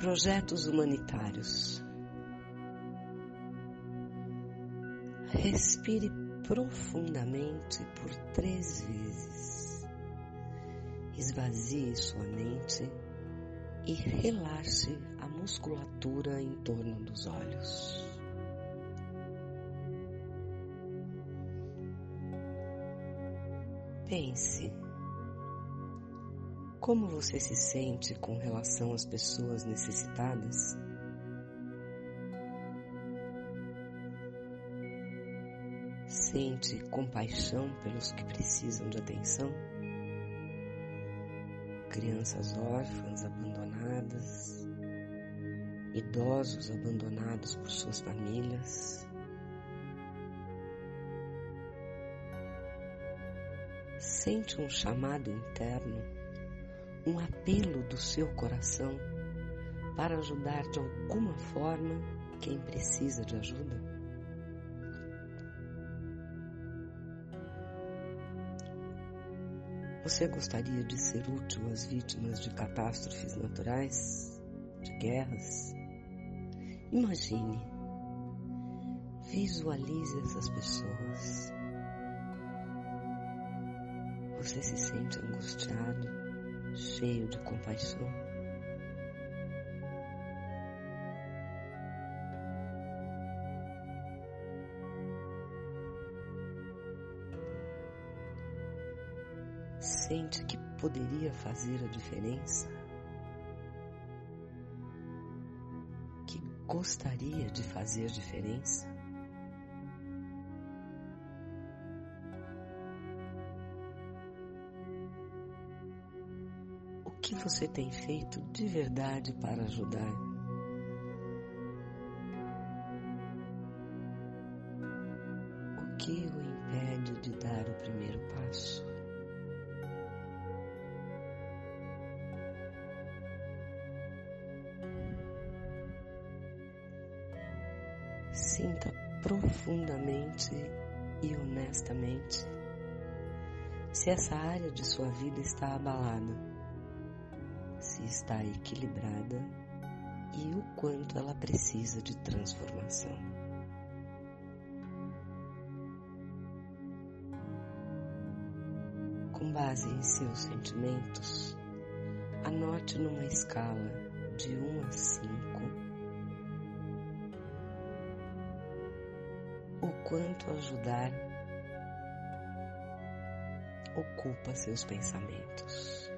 Projetos humanitários. Respire profundamente por três vezes. Esvazie sua mente e relaxe a musculatura em torno dos olhos. Pense como você se sente com relação às pessoas necessitadas? Sente compaixão pelos que precisam de atenção? Crianças órfãs abandonadas, idosos abandonados por suas famílias. Sente um chamado interno um apelo do seu coração para ajudar de alguma forma quem precisa de ajuda? Você gostaria de ser útil às vítimas de catástrofes naturais, de guerras? Imagine, visualize essas pessoas. Você se sente angustiado, cheio de compaixão. Sente que poderia fazer a diferença? Que gostaria de fazer diferença? Que você tem feito de verdade para ajudar? O que o impede de dar o primeiro passo? Sinta profundamente e honestamente se essa área de sua vida está abalada se está equilibrada e o quanto ela precisa de transformação. Com base em seus sentimentos, anote numa escala de 1 a 5 o quanto ajudar ocupa seus pensamentos.